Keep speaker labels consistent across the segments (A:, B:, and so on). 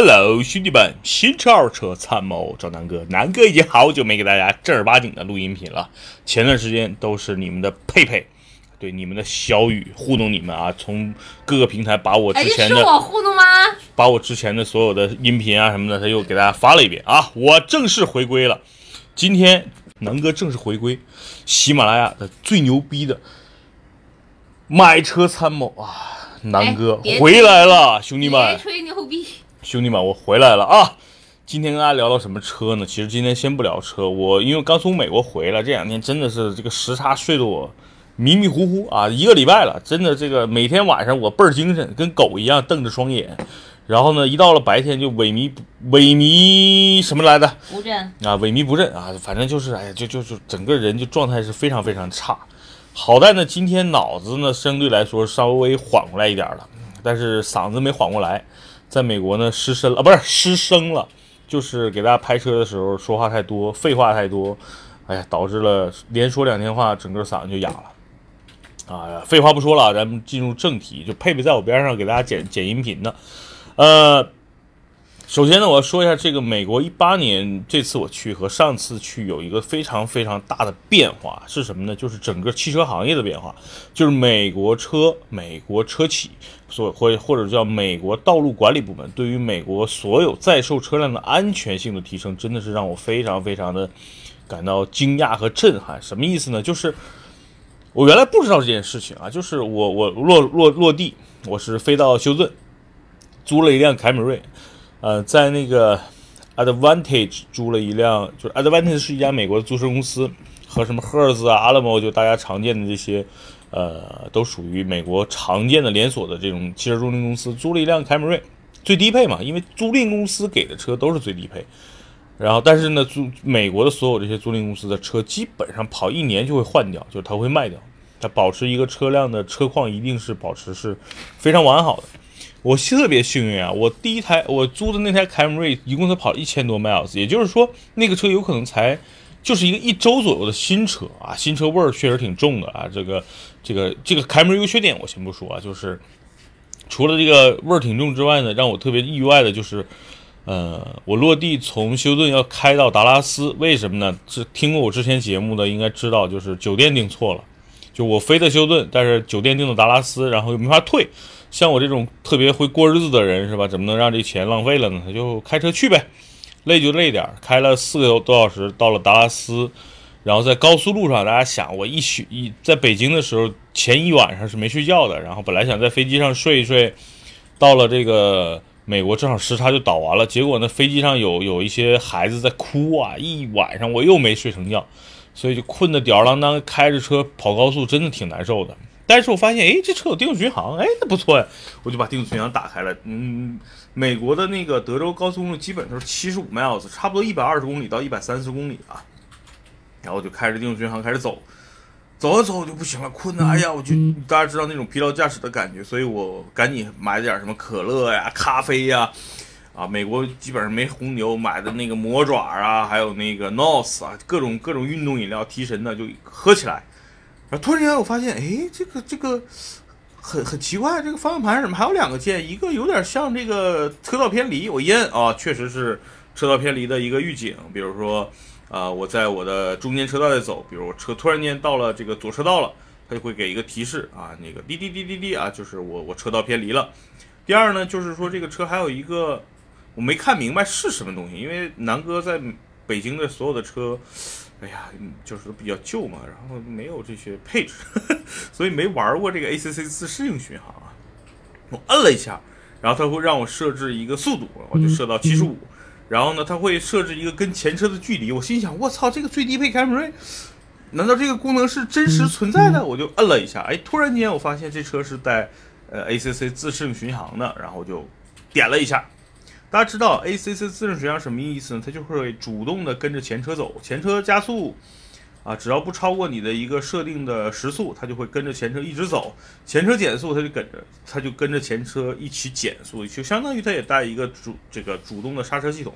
A: Hello，兄弟们，新车二手车参谋找南哥，南哥已经好久没给大家正儿八经的录音频了。前段时间都是你们的佩佩，对你们的小雨糊弄你们啊，从各个平台把我之
B: 哎，
A: 前的
B: 是我糊弄吗？
A: 把我之前的所有的音频啊什么的，他又给大家发了一遍啊。我正式回归了，今天南哥正式回归，喜马拉雅的最牛逼的买车参谋啊，南哥
B: 哎
A: 回来了，兄弟
B: 别
A: 们，
B: 吹牛逼！
A: 兄弟们，我回来了啊！今天跟大家聊聊什么车呢？其实今天先不聊车，我因为刚从美国回来，这两天真的是这个时差睡得我迷迷糊糊啊，一个礼拜了，真的这个每天晚上我倍儿精神，跟狗一样瞪着双眼，然后呢，一到了白天就萎靡萎靡什么来的
B: 不振，
A: 啊，萎靡不振啊，反正就是哎呀，就就就整个人就状态是非常非常差。好在呢，今天脑子呢相对来说稍微缓过来一点了，但是嗓子没缓过来。在美国呢失声了啊，不是失声了，就是给大家拍车的时候说话太多，废话太多，哎呀，导致了连说两天话，整个嗓子就哑了。啊，废话不说了，咱们进入正题，就佩佩在我边上给大家剪剪音频呢。呃，首先呢，我要说一下这个美国一八年这次我去和上次去有一个非常非常大的变化是什么呢？就是整个汽车行业的变化，就是美国车、美国车企所或或者叫美国道路管理部门对于美国所有在售车辆的安全性的提升，真的是让我非常非常的感到惊讶和震撼。什么意思呢？就是我原来不知道这件事情啊，就是我我落落落地，我是飞到休顿，租了一辆凯美瑞。呃，在那个 Advantage 租了一辆，就是 Advantage 是一家美国的租车公司，和什么 Hertz 啊、阿拉莫就大家常见的这些，呃，都属于美国常见的连锁的这种汽车租赁公司。租了一辆凯美瑞，最低配嘛，因为租赁公司给的车都是最低配。然后，但是呢，租美国的所有这些租赁公司的车，基本上跑一年就会换掉，就是它会卖掉，它保持一个车辆的车况一定是保持是非常完好的。我特别幸运啊！我第一台我租的那台凯美瑞一共才跑了一千多 miles，也就是说那个车有可能才就是一个一周左右的新车啊，新车味儿确实挺重的啊。这个这个这个凯美瑞优缺点我先不说啊，就是除了这个味儿挺重之外呢，让我特别意外的就是，呃，我落地从休顿要开到达拉斯，为什么呢？是听过我之前节目的应该知道，就是酒店订错了，就我飞的休顿，但是酒店订的达拉斯，然后又没法退。像我这种特别会过日子的人是吧？怎么能让这钱浪费了呢？他就开车去呗，累就累点，开了四个多小时到了达拉斯，然后在高速路上，大家想我一宿一在北京的时候前一晚上是没睡觉的，然后本来想在飞机上睡一睡，到了这个美国正好时差就倒完了，结果呢飞机上有有一些孩子在哭啊，一晚上我又没睡成觉，所以就困得吊儿郎当，开着车跑高速真的挺难受的。但是我发现，哎，这车有定速巡航，哎，那不错呀，我就把定速巡航打开了。嗯，美国的那个德州高速公路基本都是七十五 miles，差不多一百二十公里到一百三十公里啊。然后我就开着定速巡航开始走，走着走着就不行了，困的，哎呀，我就大家知道那种疲劳驾驶的感觉，所以我赶紧买点什么可乐呀、咖啡呀，啊，美国基本上没红牛，买的那个魔爪啊，还有那个 NOS 啊，各种各种运动饮料提神的就喝起来。然后突然间我发现，哎，这个这个很很奇怪，这个方向盘怎么还有两个键？一个有点像这个车道偏离，我一摁啊，确实是车道偏离的一个预警。比如说，啊、我在我的中间车道在走，比如我车突然间到了这个左车道了，它就会给一个提示啊，那个滴滴滴滴滴啊，就是我我车道偏离了。第二呢，就是说这个车还有一个我没看明白是什么东西，因为南哥在北京的所有的车。哎呀，嗯就是比较旧嘛，然后没有这些配置，所以没玩过这个 ACC 自适应巡航啊。我摁了一下，然后它会让我设置一个速度，我就设到七十五。然后呢，它会设置一个跟前车的距离。我心想，我操，这个最低配凯美瑞，难道这个功能是真实存在的？我就摁了一下，哎，突然间我发现这车是带呃 ACC 自适应巡航的，然后就点了一下。大家知道 ACC 自适应巡航什么意思呢？它就会主动的跟着前车走，前车加速，啊，只要不超过你的一个设定的时速，它就会跟着前车一直走。前车减速，它就跟着，它就跟着前车一起减速，就相当于它也带一个主这个主动的刹车系统，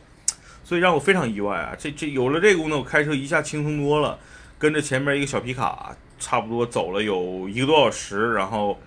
A: 所以让我非常意外啊！这这有了这个功能，我开车一下轻松多了。跟着前面一个小皮卡，差不多走了有一个多小时，然后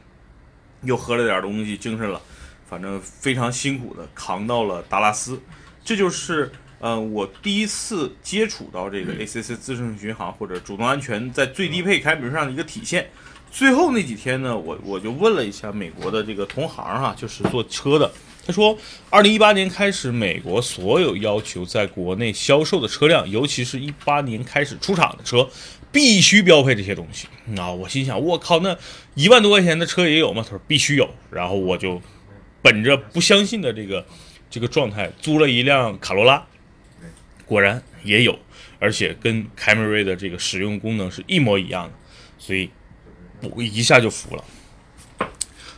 A: 又喝了点东西，精神了。反正非常辛苦的扛到了达拉斯。这就是呃我第一次接触到这个 ACC 自适应巡航或者主动安全在最低配凯美瑞上的一个体现。最后那几天呢，我我就问了一下美国的这个同行哈，就是做车的，他说，二零一八年开始，美国所有要求在国内销售的车辆，尤其是一八年开始出厂的车，必须标配这些东西。啊，我心想，我靠，那一万多块钱的车也有吗？他说必须有。然后我就本着不相信的这个这个状态，租了一辆卡罗拉，果然也有，而且跟凯美瑞的这个使用功能是一模一样的，所以。我一下就服了。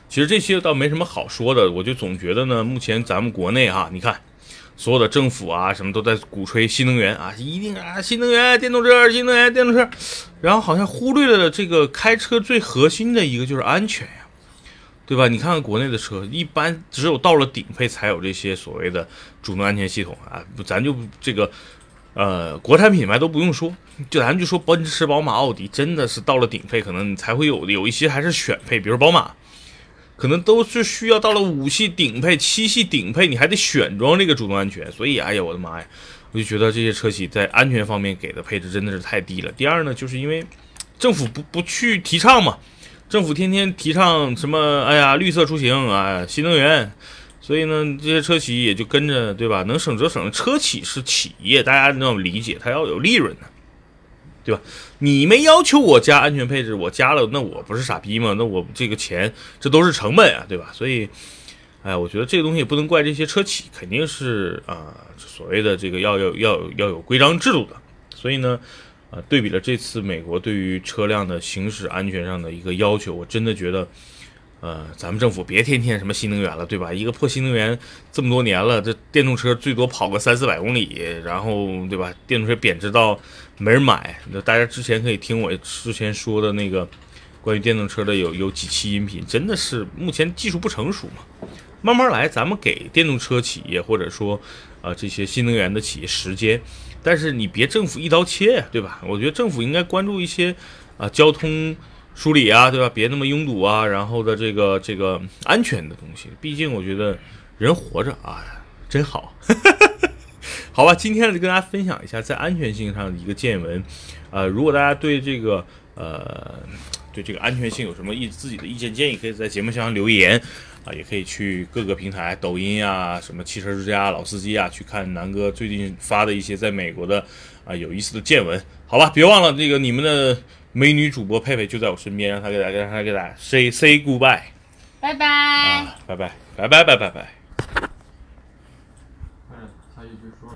A: 其实这些倒没什么好说的，我就总觉得呢，目前咱们国内哈，你看，所有的政府啊，什么都在鼓吹新能源啊，一定啊，新能源电动车，新能源电动车，然后好像忽略了这个开车最核心的一个就是安全呀，对吧？你看看国内的车，一般只有到了顶配才有这些所谓的主动安全系统啊，咱就这个。呃，国产品牌都不用说，就咱就说奔驰、宝马、奥迪，真的是到了顶配，可能你才会有的有一些还是选配，比如宝马，可能都是需要到了五系顶配、七系顶配，你还得选装这个主动安全。所以，哎呀，我的妈呀，我就觉得这些车企在安全方面给的配置真的是太低了。第二呢，就是因为政府不不去提倡嘛，政府天天提倡什么，哎呀，绿色出行啊，新能源。所以呢，这些车企也就跟着，对吧？能省则省。车企是企业，大家那么理解，它要有利润的，对吧？你没要求我加安全配置，我加了，那我不是傻逼吗？那我这个钱，这都是成本啊，对吧？所以，哎，我觉得这个东西也不能怪这些车企，肯定是啊，所谓的这个要要要要有规章制度的。所以呢，啊，对比了这次美国对于车辆的行驶安全上的一个要求，我真的觉得。呃，咱们政府别天天什么新能源了，对吧？一个破新能源这么多年了，这电动车最多跑个三四百公里，然后对吧？电动车贬值到没人买。那大家之前可以听我之前说的那个关于电动车的有有几期音频，真的是目前技术不成熟嘛，慢慢来。咱们给电动车企业或者说呃这些新能源的企业时间，但是你别政府一刀切呀，对吧？我觉得政府应该关注一些啊交通。梳理啊，对吧？别那么拥堵啊，然后的这个这个安全的东西，毕竟我觉得人活着啊，真好。好吧，今天就跟大家分享一下在安全性上的一个见闻。呃，如果大家对这个呃对这个安全性有什么意自己的意见建议，可以在节目下方留言啊，也可以去各个平台，抖音啊，什么汽车之家、老司机啊，去看南哥最近发的一些在美国的啊有意思的见闻。好吧，别忘了这个你们的。美女主播佩佩就在我身边，让她给大家，让她给大家 say say goodbye，
B: 拜拜，
A: 拜拜，拜拜，拜拜，拜拜。